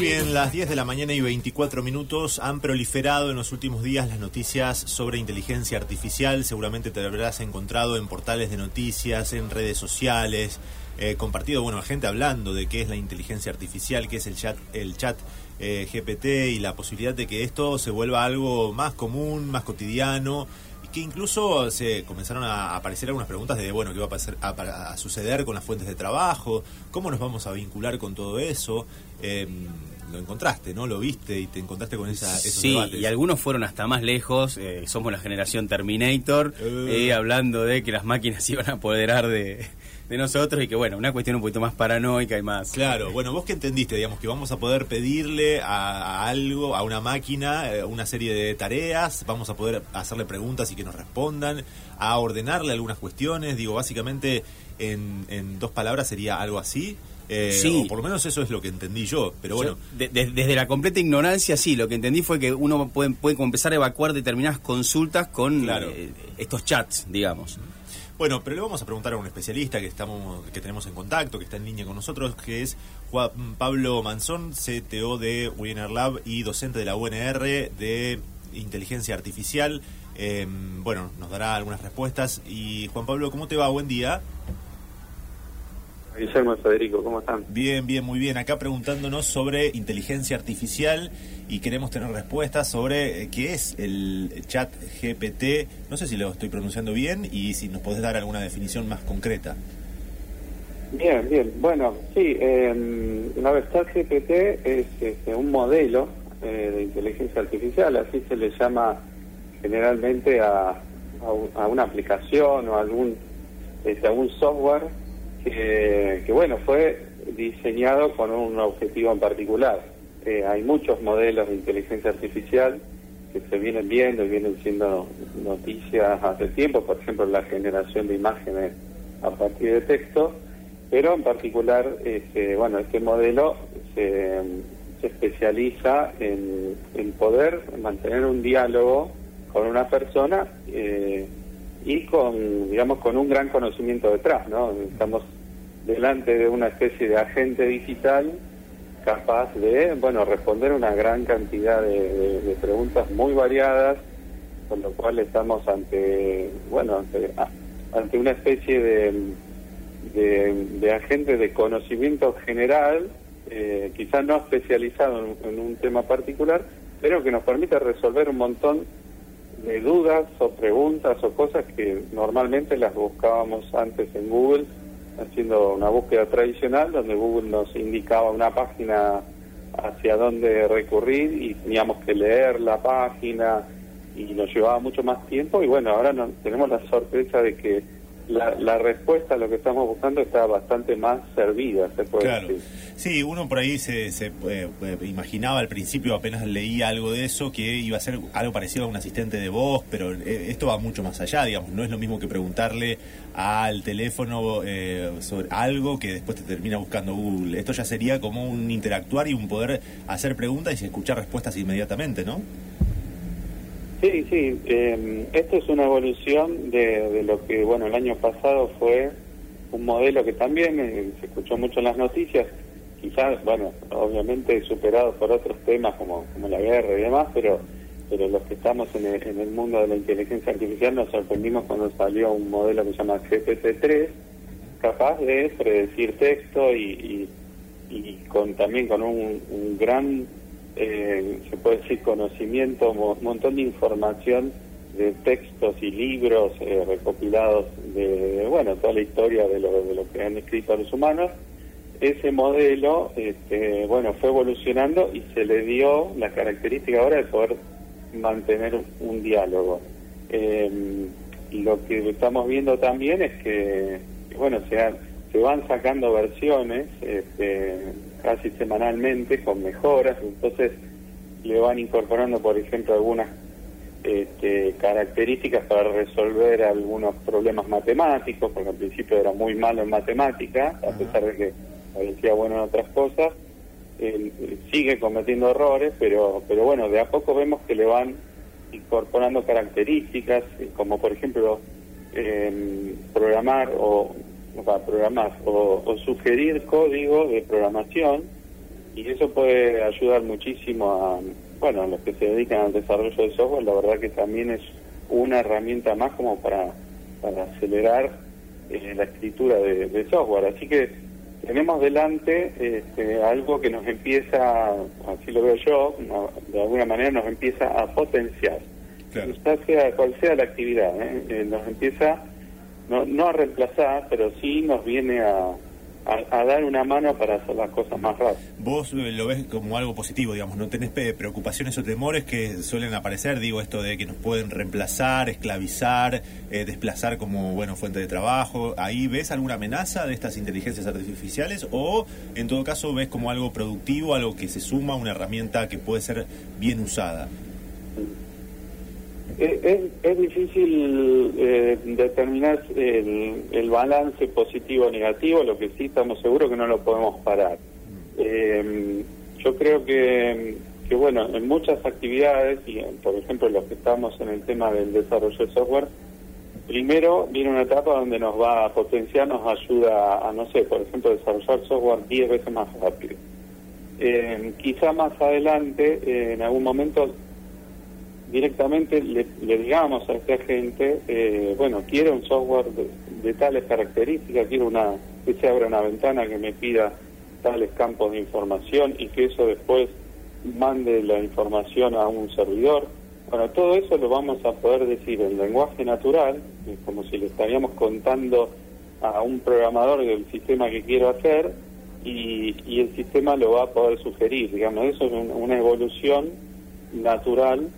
Muy bien, las 10 de la mañana y 24 minutos han proliferado en los últimos días las noticias sobre inteligencia artificial. Seguramente te habrás encontrado en portales de noticias, en redes sociales, eh, compartido, bueno, gente hablando de qué es la inteligencia artificial, qué es el chat, el chat eh, GPT y la posibilidad de que esto se vuelva algo más común, más cotidiano que incluso se comenzaron a aparecer algunas preguntas de, bueno, qué va a, pasar, a, suceder con las fuentes de trabajo, cómo nos vamos a vincular con todo eso. Em, lo encontraste, ¿no? Lo viste y te encontraste con esa, esos sí, y algunos fueron hasta más lejos. Eh, somos la generación Terminator, eh. Eh, hablando de que las máquinas iban a apoderar de, de nosotros y que bueno, una cuestión un poquito más paranoica y más. Claro, bueno, vos que entendiste, digamos, que vamos a poder pedirle a, algo, a una máquina, eh, una serie de tareas, vamos a poder hacerle preguntas y que nos respondan, a ordenarle algunas cuestiones, digo, básicamente en, en dos palabras sería algo así. Eh, sí. O por lo menos eso es lo que entendí yo, pero bueno. desde la completa ignorancia, sí, lo que entendí fue que uno puede, puede empezar a evacuar determinadas consultas con eh, estos chats, digamos. Bueno, pero le vamos a preguntar a un especialista que estamos, que tenemos en contacto, que está en línea con nosotros, que es Juan Pablo Manzón, CTO de Winner Lab y docente de la UNR de Inteligencia Artificial. Em, bueno, nos dará algunas respuestas. Y Juan Pablo, ¿cómo te va? Buen día. Guillermo Federico, ¿cómo están? Bien, bien, muy bien. Acá preguntándonos sobre inteligencia artificial y queremos tener respuestas sobre eh, qué es el chat GPT. No sé si lo estoy pronunciando bien y si nos podés dar alguna definición más concreta. Bien, bien. Bueno, sí, eh, la chat GPT es este, un modelo eh, de inteligencia artificial, así se le llama generalmente a, a, una aplicación o algún, este, algún software que, bueno, fue diseñado con un objetivo en particular. Eh, hay muchos modelos de inteligencia artificial que se vienen viendo y vienen siendo noticias hace tiempo, por ejemplo, la generación de imágenes a partir de texto, pero en particular, este, bueno, este modelo se, especializa en, poder mantener un diálogo con una persona eh, y con, digamos, con un gran conocimiento detrás, ¿no? Estamos delante de una especie de agente digital capaz de, bueno, responder una gran cantidad de, preguntas muy variadas, con lo cual estamos ante, bueno, ante, ante una especie de, de, agente de conocimiento general, eh, quizás no especializado en un tema particular, pero que nos permite resolver un montón de dudas o preguntas o cosas que normalmente las buscábamos antes en Google haciendo una búsqueda tradicional donde Google nos indicaba una página hacia dónde recurrir y teníamos que leer la página y nos llevaba mucho más tiempo. Y bueno, ahora tenemos la sorpresa de que la, respuesta a lo que estamos buscando está bastante más servida, se puede decir. Sí, uno por ahí se, se eh, imaginaba al principio, apenas leía algo de eso, que iba a ser algo parecido a un asistente de voz, pero eh, esto va mucho más allá, digamos, no es lo mismo que preguntarle al teléfono eh, sobre algo que después te termina buscando Google. Esto ya sería como un interactuar y un poder hacer preguntas y escuchar respuestas inmediatamente, ¿no? Sí, sí. Eh, esto es una evolución de, lo que, bueno, el año pasado fue un modelo que también eh, se escuchó mucho en las noticias, quizás, bueno, obviamente superado por otros temas como, como la guerra y demás, pero pero los que estamos en el, mundo de la inteligencia artificial nos sorprendimos cuando salió un modelo que se llama GPT-3, capaz de predecir texto y, y, con también con un, un gran eh, se puede decir, conocimiento, un montón de información de textos y libros eh, recopilados de, bueno, toda la historia de lo, de lo que han escrito los humanos. Ese modelo, este, bueno, fue evolucionando y se le dio la característica ahora de poder mantener un, diálogo. Y lo que estamos viendo también es que, bueno, se, se van sacando versiones, este, casi semanalmente con mejoras, entonces le van incorporando, por ejemplo, algunas este, características para resolver algunos problemas matemáticos, porque al principio era muy malo en matemática, a pesar de que parecía bueno en otras cosas, sigue cometiendo errores, pero, pero bueno, de a poco vemos que le van incorporando características, eh, como por ejemplo eh, programar o programar o, sugerir código de programación y eso puede ayudar muchísimo a, bueno, a los que se dedican al desarrollo de software, la verdad que también es una herramienta más como para, para acelerar eh, la escritura de, software. Así que tenemos delante este, algo que nos empieza, así lo veo yo, de alguna manera nos empieza a potenciar. Sea cual sea la actividad, ¿eh? Eh, nos empieza no, no a reemplazar, pero sí nos viene a, a, dar una mano para hacer las cosas más rápido. Vos eh, lo ves como algo positivo, digamos, no tenés preocupaciones o temores que suelen aparecer, digo, esto de que nos pueden reemplazar, esclavizar, eh, desplazar como, bueno, fuente de trabajo. ¿Ahí ves alguna amenaza de estas inteligencias artificiales o, en todo caso, ves como algo productivo, algo que se suma, una herramienta que puede ser bien usada? Es, es difícil eh, determinar el, balance positivo o negativo, lo que sí estamos seguros que no lo podemos parar. Eh, yo creo que, que, bueno, en muchas actividades, y por ejemplo los que estamos en el tema del desarrollo de software, primero viene una etapa donde nos va a potenciar, nos ayuda a, no sé, por ejemplo, desarrollar software 10 veces más rápido. Eh, quizá más adelante, en algún momento, directamente le, digamos a esta gente, eh, bueno, quiero un software de, tales características, quiero una que se abra una ventana que me pida tales campos de información y que eso después mande la información a un servidor. Bueno, todo eso lo vamos a poder decir en lenguaje natural, como si le estaríamos contando a un programador del sistema que quiero hacer y, y el sistema lo va a poder sugerir. Digamos, eso es una evolución natural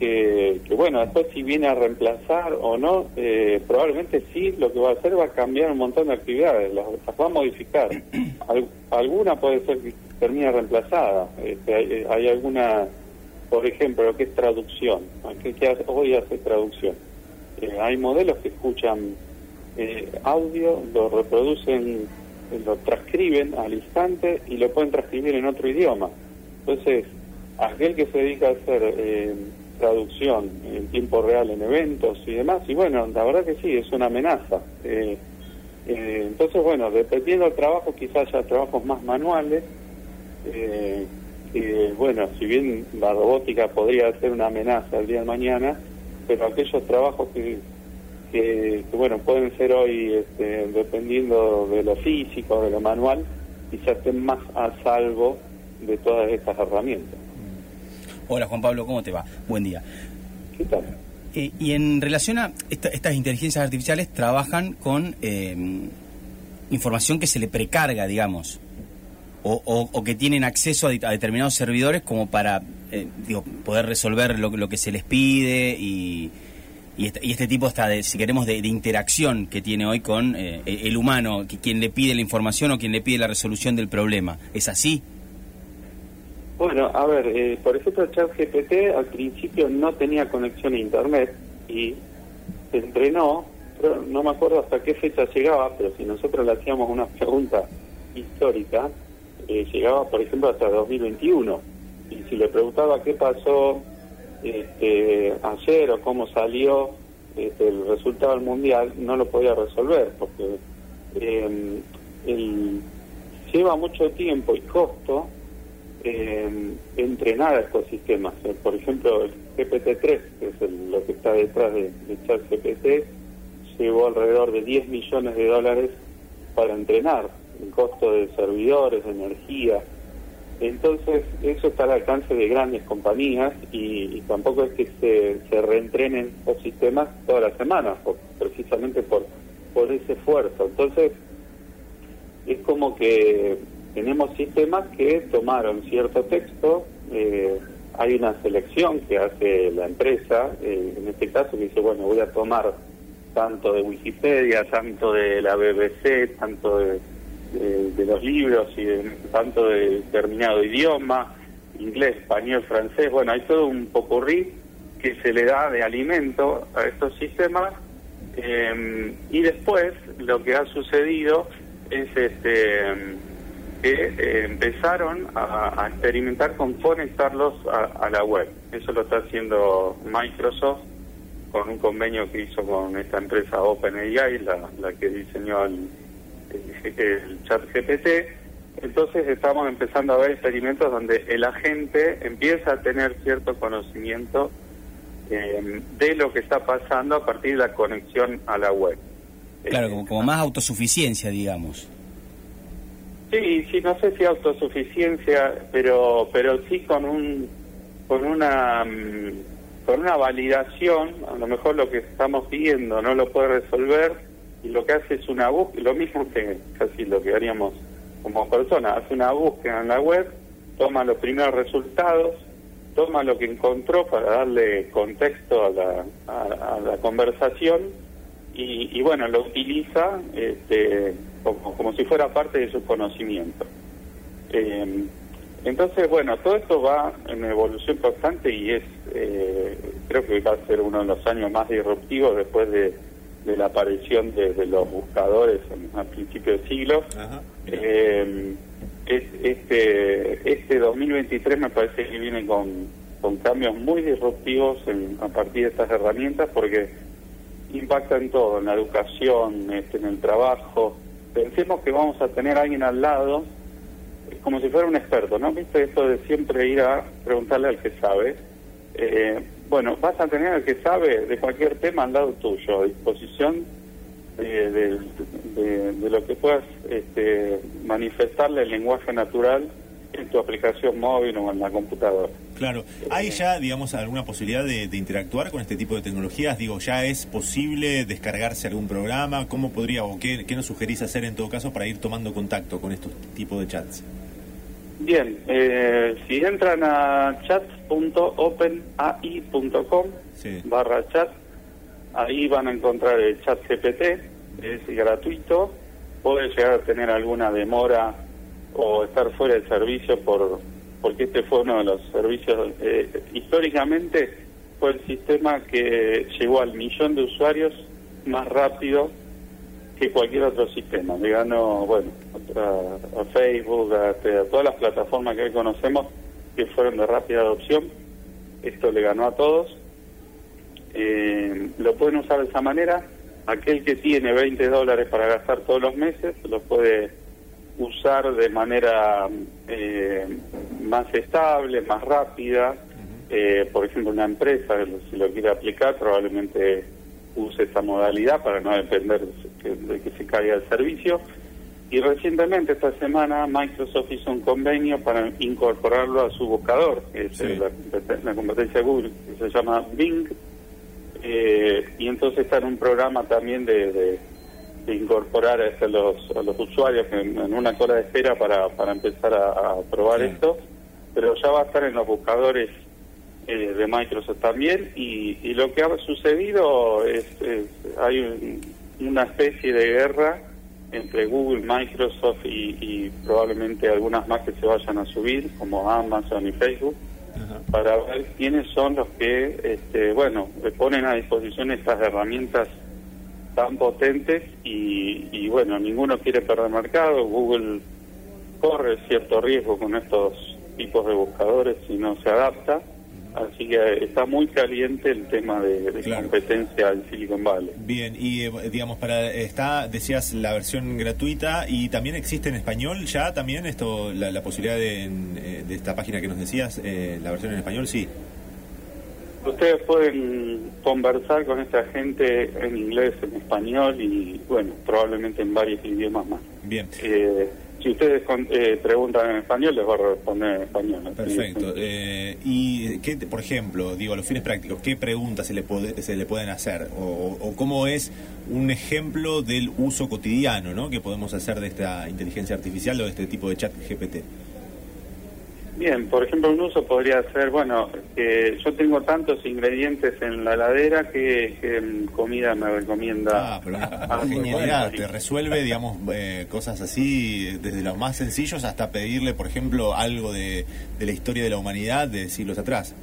que, bueno, después si viene a reemplazar o no, eh, probablemente sí, lo que va a hacer va a cambiar un montón de actividades, las, va a modificar. alguna puede ser que termine reemplazada, este, hay, alguna, por ejemplo, lo que es traducción, ¿qué, hoy hace traducción? Eh, hay modelos que escuchan eh, audio, lo reproducen, lo transcriben al instante y lo pueden transcribir en otro idioma. Entonces, aquel que se dedica a hacer traducción en tiempo real en eventos y demás. Y bueno, la verdad que sí, es una amenaza. Eh, eh, entonces, bueno, dependiendo del trabajo, quizás haya trabajos más manuales. Eh, bueno, si bien la robótica podría ser una amenaza el día de mañana, pero aquellos trabajos que, que, bueno, pueden ser hoy, este, dependiendo de lo físico, de lo manual, quizás estén más a salvo de todas estas herramientas. Hola Juan Pablo, ¿cómo te va? Buen día. ¿Qué tal? Eh, y en relación a estas inteligencias artificiales, trabajan con eh, información que se le precarga, digamos, o, que tienen acceso a, determinados servidores como para eh, digo, poder resolver lo, que se les pide y, este, y, este, tipo hasta de, si queremos, de, interacción que tiene hoy con el humano, que quien le pide la información o quien le pide la resolución del problema. ¿Es así? Bueno, a ver, eh, por ejemplo, ChatGPT al principio no tenía conexión a Internet y se entrenó, pero no me acuerdo hasta qué fecha llegaba, pero si nosotros le hacíamos una pregunta histórica, eh, llegaba, por ejemplo, hasta 2021. Y si le preguntaba qué pasó este, ayer o cómo salió este, el resultado del mundial, no lo podía resolver, porque eh, lleva mucho tiempo y costo eh, entrenar a estos sistemas. Eh, por ejemplo, el GPT-3, que es lo que está detrás de, de ChatGPT, llevó alrededor de 10 millones de dólares para entrenar, el costo de servidores, de energía. Entonces, eso está al alcance de grandes compañías y, tampoco es que se, se reentrenen los sistemas todas las semanas, precisamente por, por ese esfuerzo. Entonces, es como que tenemos sistemas que tomaron cierto texto, eh, hay una selección que hace la empresa, eh, en este caso que dice, bueno, voy a tomar tanto de Wikipedia, tanto de la BBC, tanto de, los libros y tanto de determinado idioma, inglés, español, francés, bueno, hay todo un popurrí que se le da de alimento a estos sistemas eh, y después lo que ha sucedido es este que eh, empezaron a, experimentar con conectarlos a, la web. Eso lo está haciendo Microsoft con un convenio que hizo con esta empresa OpenAI, la, la que diseñó el, el, chat GPT, Entonces estamos empezando a ver experimentos donde el agente empieza a tener cierto conocimiento eh, de lo que está pasando a partir de la conexión a la web. Claro, como, como más autosuficiencia, digamos. Sí, sí, no sé si autosuficiencia, pero pero sí con un con una mm, con una validación, a lo mejor lo que estamos pidiendo no lo puede resolver y lo que hace es una búsqueda, lo mismo que casi lo que haríamos como persona, hace una búsqueda en la web, toma los primeros resultados, toma lo que encontró para darle contexto a la, a, la conversación y, y, bueno, lo utiliza este, como, como si fuera parte de su conocimiento. Eh, entonces, bueno, todo esto va en evolución constante y es, eh, creo que va a ser uno de los años más disruptivos después de, de la aparición de, los buscadores a principios de siglo. Eh, este, este 2023 me parece que viene con, con cambios muy disruptivos a partir de estas herramientas porque impactan todo, en la educación, este, en el trabajo. Pensemos que vamos a tener a alguien al lado como si fuera un experto, ¿no? ¿Viste esto de siempre ir a preguntarle al que sabe? Eh, bueno, vas a tener al que sabe de cualquier tema al lado tuyo, a disposición de, de, lo que puedas este, manifestarle el lenguaje natural en tu aplicación móvil o en la computadora. Claro, ¿hay ya, digamos, alguna posibilidad de, interactuar con este tipo de tecnologías? Digo, ¿ya es posible descargarse algún programa? ¿Cómo podría o qué, qué nos sugerís hacer en todo caso para ir tomando contacto con estos tipos de chats? Bien, eh, si entran a chat.openai.com barra chat, ahí van a encontrar el chat GPT, es gratuito, puede llegar a tener alguna demora o estar fuera del servicio por porque este fue uno de los servicios, eh, históricamente fue el sistema que llegó al millón de usuarios más rápido que cualquier otro sistema. Le ganó, bueno, a, Facebook, este, a, todas las plataformas que hoy conocemos que fueron de rápida adopción. Esto le ganó a todos. Eh, lo pueden usar de esa manera. Aquel que tiene 20 dólares para gastar todos los meses lo puede usar de manera eh, más estable, más rápida. Eh, por ejemplo, una empresa, si lo quiere aplicar, probablemente use esa modalidad para no depender de que se caiga el servicio. Y recientemente, esta semana, Microsoft hizo un convenio para incorporarlo a su buscador, que es la, competencia de Google, que se llama Bing. Eh, y entonces está en un programa también de, incorporar a, los, a los usuarios en, una cola de espera para, para empezar a, probar esto. Pero ya va a estar en los buscadores eh, de Microsoft también. Y, y, lo que ha sucedido es, hay una especie de guerra entre Google, Microsoft y, probablemente algunas más que se vayan a subir, como Amazon y Facebook, para ver quiénes son los que, este, bueno, le ponen a disposición estas herramientas tan potentes y, y bueno, ninguno quiere perder mercado. Google corre cierto riesgo con estos tipos de buscadores si no se adapta Así que está muy caliente el tema de, competencia en Silicon Valley. Bien, y eh, digamos, para está, decías, la versión gratuita y también existe en español ya también esto, la, posibilidad de, eh, de, esta página que nos decías, eh, la versión en español, sí. Ustedes pueden conversar con esta gente en inglés, en español y, bueno, probablemente en varios idiomas más. Bien. Eh, si ustedes eh, preguntan en español, les voy a responder en español. Perfecto. Eh, y, qué, por ejemplo, digo, a los fines prácticos, ¿qué preguntas se le, se le pueden hacer? O, cómo es un ejemplo del uso cotidiano ¿no? que podemos hacer de esta inteligencia artificial o de este tipo de chat GPT? Bien, por ejemplo, un uso podría ser, bueno, que yo tengo tantos ingredientes en la heladera que, comida me recomienda. Ah, pero genialidad, te resuelve, digamos, eh, cosas así, desde los más sencillos hasta pedirle, por ejemplo, algo de, la historia de la humanidad de siglos atrás.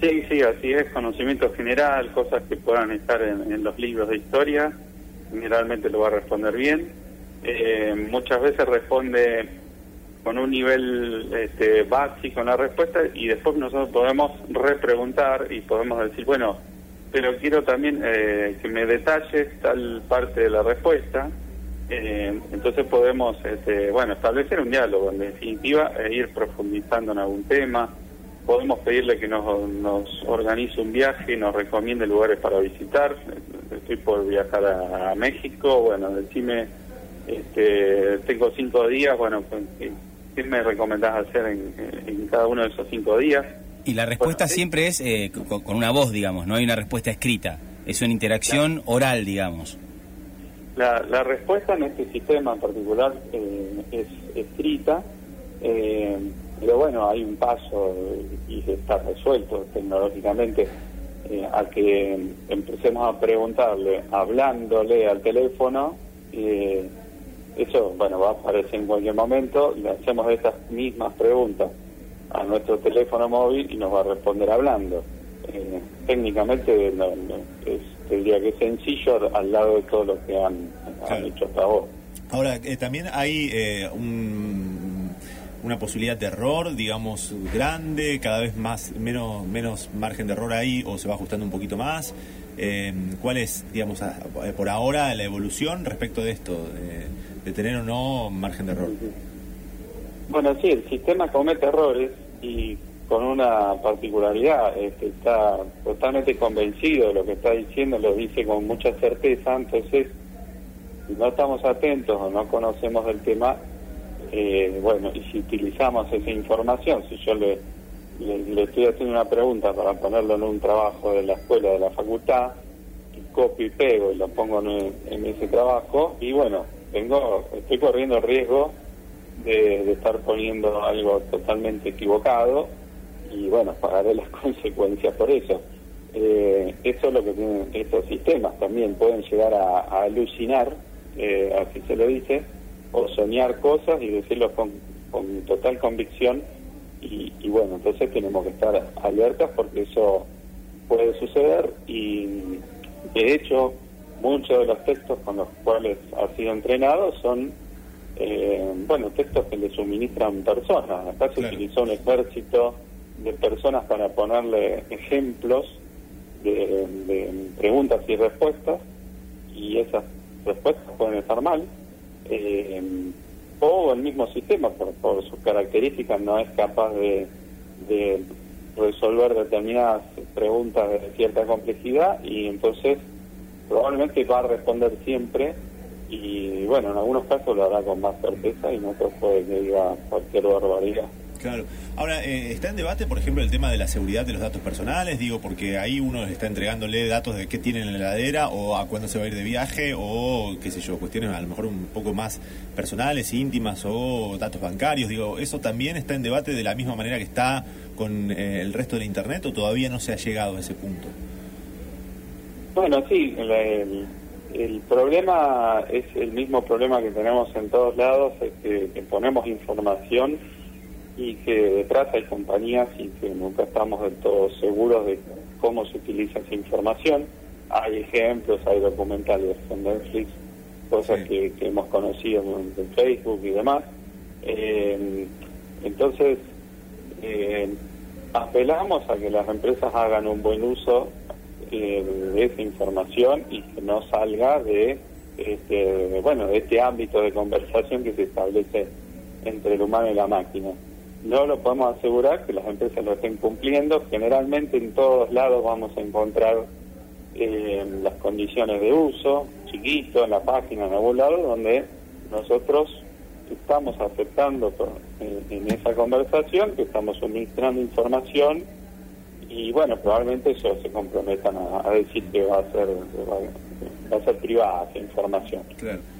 Sí, sí, así es, conocimiento general, cosas que puedan estar en, los libros de historia, generalmente lo va a responder bien. Eh, muchas veces responde con un nivel este, básico en la respuesta y después nosotros podemos repreguntar y podemos decir, bueno, pero quiero también eh, que me detalles tal parte de la respuesta Eh, entonces podemos, este, bueno, establecer un diálogo en definitiva e ir profundizando en algún tema. Podemos pedirle que nos, nos organice un viaje y nos recomiende lugares para visitar. Estoy por viajar a, México, bueno, decime, este, tengo cinco días, bueno, ¿qué me recomendás hacer en, cada uno de esos cinco días? Y la respuesta siempre es eh, con, una voz, digamos, no hay una respuesta escrita, es una interacción oral, digamos. La, la respuesta en este sistema en particular eh, es escrita, eh, pero bueno, hay un paso y está resuelto tecnológicamente eh, a que empecemos a preguntarle, hablándole al teléfono, eso bueno va a aparecer en cualquier momento, le hacemos estas mismas preguntas a nuestro teléfono móvil y nos va a responder hablando. técnicamente no, es diría que es sencillo al lado de todo lo que han, hecho hasta ahora. Ahora, eh, también hay eh, una posibilidad de error, digamos, grande, cada vez más menos, menos margen de error ahí o se va ajustando un poquito más. Eh, ¿Cuál es, digamos, por ahora la evolución respecto de esto, de, tener o no margen de error? Bueno, sí, el sistema comete errores y con una particularidad, este, está totalmente convencido de lo que está diciendo, lo dice con mucha certeza, entonces si no estamos atentos o no conocemos el tema, eh, bueno, y si utilizamos esa información, si yo le, le, estoy haciendo una pregunta para ponerlo en un trabajo de la escuela, de la facultad, copio y pego y lo pongo en ese trabajo, y bueno, tengo, estoy corriendo el riesgo de, estar poniendo algo totalmente equivocado y bueno, pagaré las consecuencias por eso. Eh, eso es lo que tienen estos sistemas, también pueden llegar a, alucinar, eh, así se lo dice, o soñar cosas y decirlo con, con total convicción y, y, bueno, entonces tenemos que estar alertas porque eso puede suceder y de hecho muchos de los textos con los cuales ha sido entrenado son eh, bueno textos que le suministran personas. Acá se utilizó un ejército de personas para ponerle ejemplos de, preguntas y respuestas y esas respuestas pueden estar mal eh, o el mismo sistema por, por, sus características no es capaz de, de resolver determinadas preguntas de cierta complejidad y entonces probablemente va a responder siempre y bueno, en algunos casos lo hará con más certeza y en otros puede que diga cualquier barbaridad. Claro. Ahora, eh, ¿está en debate, por ejemplo, el tema de la seguridad de los datos personales? Digo, porque ahí uno está entregándole datos de qué tiene en la heladera o a cuándo se va a ir de viaje o, qué sé yo, cuestiones a lo mejor un poco más personales, íntimas o datos bancarios. Digo, ¿eso también está en debate de la misma manera que está con eh, el resto del Internet o todavía no se ha llegado a ese punto? Bueno, sí, el, el problema es el mismo problema que tenemos en todos lados, es que ponemos información y que detrás hay compañías y que nunca estamos del todo seguros de cómo se utiliza esa información. Hay ejemplos, hay documentales en Netflix, cosas que, hemos conocido en, Facebook y demás. Eh, entonces, eh, apelamos a que las empresas hagan un buen uso eh, de esa información y que no salga de este, bueno, de este ámbito de conversación que se establece entre el humano y la máquina no lo podemos asegurar que las empresas lo estén cumpliendo. Generalmente en todos lados vamos a encontrar eh, las condiciones de uso, chiquito, en la página, en algún lado, donde nosotros estamos aceptando en, esa conversación que estamos suministrando información y bueno, probablemente eso se comprometan a, decir que va a ser va, a ser privada esa información.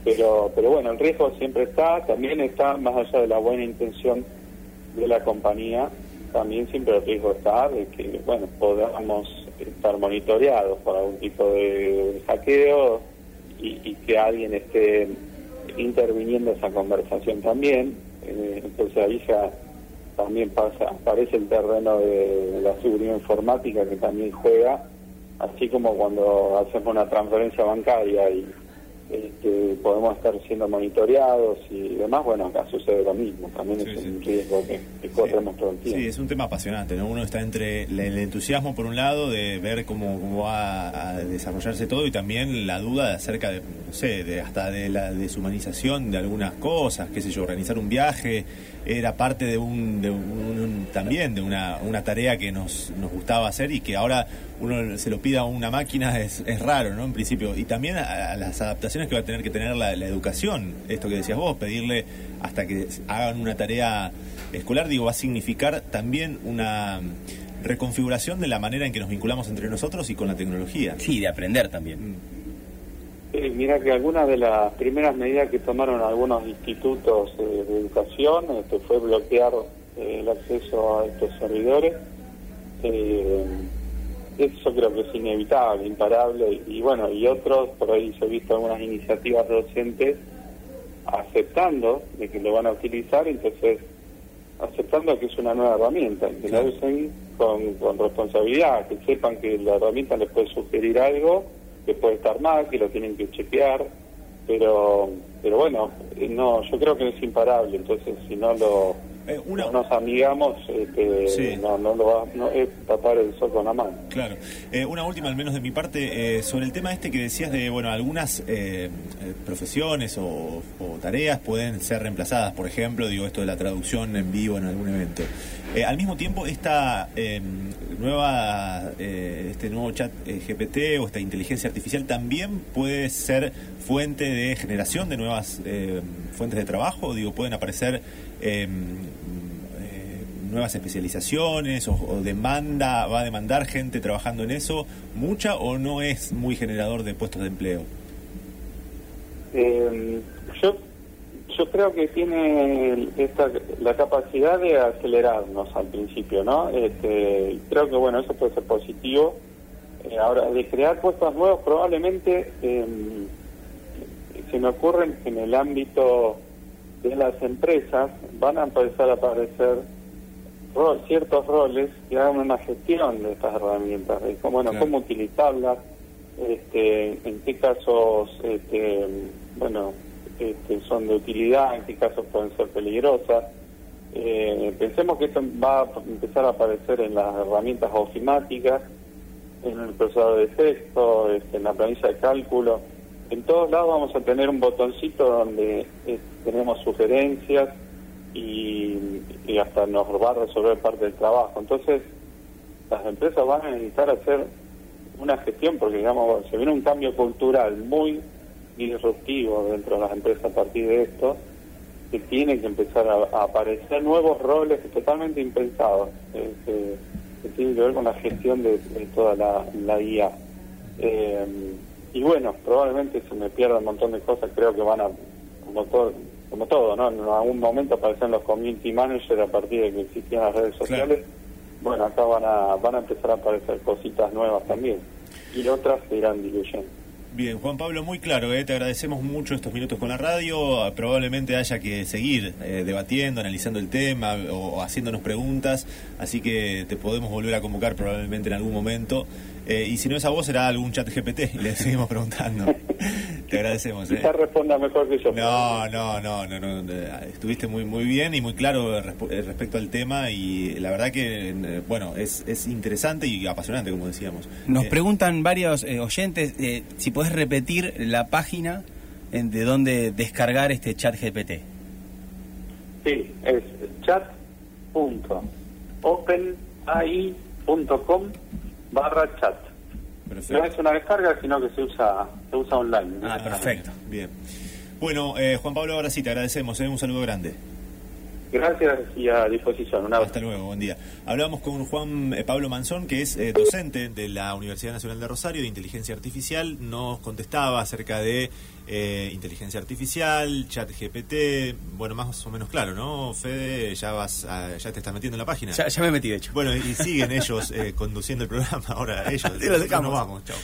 Pero pero bueno, el riesgo siempre está, también está más allá de la buena intención de la compañía, también siempre el riesgo está de que, bueno, podamos estar monitoreados por algún tipo de hackeo y, que alguien esté interviniendo esa conversación también. Eh, entonces ahí ya también pasa, aparece el terreno de la seguridad informática que también juega, así como cuando hacemos una transferencia bancaria y, este, podemos estar siendo monitoreados y demás, bueno, acá sucede lo mismo, también es un riesgo que, corremos todo el tiempo. Sí, es un tema apasionante, ¿no? Uno está entre el entusiasmo, por un lado, de ver cómo, cómo va a desarrollarse todo y también la duda acerca de, no sé, de hasta de la deshumanización de algunas cosas, qué sé yo, organizar un viaje era parte de un, de un también de una, una tarea que nos, nos gustaba hacer y que ahora uno se lo pida a una máquina es, es raro, ¿no? En principio. Y también a, las adaptaciones que va a tener que tener la, educación. Esto que decías vos, pedirle hasta que hagan una tarea escolar, digo, va a significar también una reconfiguración de la manera en que nos vinculamos entre nosotros y con la tecnología. Sí, de aprender también. Mira que algunas de las primeras medidas que tomaron algunos institutos eh, de educación este, fue bloquear eh, el acceso a estos servidores. Eh, eso creo que es inevitable, imparable, y bueno, y otros, por ahí se he visto algunas iniciativas docentes aceptando de que lo van a utilizar, entonces aceptando que es una nueva herramienta, que la usen con, con responsabilidad, que sepan que la herramienta les puede sugerir algo, que puede estar mal, que lo tienen que chequear, pero pero bueno, eh, no, yo creo que es imparable, entonces si no lo eh, no nos amigamos, este, no, no lo va, no, es tapar el sol con la mano. Claro. Eh, una última, al menos de mi parte, sobre el tema este que decías de, bueno, algunas profesiones o, tareas pueden ser reemplazadas, por ejemplo, digo esto de la traducción en vivo en algún evento. al mismo tiempo, esta nueva, este nuevo chat GPT o esta inteligencia artificial también puede ser fuente de generación de nuevas fuentes de trabajo, digo, pueden aparecer Em, eh, nuevas especializaciones o, demanda, va a demandar gente trabajando en eso, mucha o no es muy generador de puestos de empleo? Em, yo yo creo que tiene esta, la capacidad de acelerarnos al principio, ¿no? Este, creo que bueno, eso puede ser positivo. Eh, ahora, de crear puestos nuevos, probablemente em, se me ocurren en el ámbito de las empresas van a empezar a aparecer ciertos roles que hagan una gestión de estas herramientas, de cómo, bueno, cómo utilizarlas, este, en qué casos este, bueno, este, son de utilidad, en qué casos pueden ser peligrosas. Eh, pensemos que esto va a empezar a aparecer en las herramientas ofimáticas, en el procesador de texto, este, en la planilla de cálculo en todos lados vamos a tener un botoncito donde eh, tenemos sugerencias y, hasta nos va a resolver parte del trabajo. Entonces, las empresas van a necesitar hacer una gestión porque, digamos, se viene un cambio cultural muy disruptivo dentro de las empresas a partir de esto, que tiene que empezar a, aparecer nuevos roles totalmente impensados, este, que tienen que ver con la gestión de, toda la, la IA. Eh, y bueno, probablemente se me pierda un montón de cosas, creo que van a, como todo, como todo ¿no? En algún momento aparecen los community managers a partir de que existían las redes sociales. Bueno, acá van a, van a empezar a aparecer cositas nuevas también. Y otras se irán diluyendo. Bien, Juan Pablo, muy claro, ¿eh? te agradecemos mucho estos minutos con la radio. Probablemente haya que seguir eh, debatiendo, analizando el tema o, haciéndonos preguntas, así que te podemos volver a convocar probablemente en algún momento. Eh, y si no es a vos, será algún chat GPT y le seguimos preguntando. Te agradecemos. ¿eh? responda mejor que yo. No, no, no, no, estuviste muy muy bien y muy claro eh, respecto al tema y la verdad que, eh, bueno, es, es interesante y apasionante, como decíamos. Nos preguntan varios oyentes si podés repetir la página de donde descargar este chat GPT. Sí, es chat.openai.com barra chat. No es una descarga, sino que se usa, se usa online. Ah, perfecto. Bien. Bueno, eh, Juan Pablo, ahora sí te agradecemos. ¿eh? Un saludo grande. Gracias y a disposición. Hasta luego, buen día. Hablamos con Juan eh, Pablo Manzón, que es docente de la Universidad Nacional de Rosario de Inteligencia Artificial. Nos contestaba acerca de eh, inteligencia artificial, chat GPT, bueno, más o menos claro, ¿no? Fede, ya vas ya te estás metiendo en la página. Ya, me metí, de hecho. Bueno, y siguen ellos eh, conduciendo el programa ahora, ellos. Sí, dejamos. Nos vamos, chao.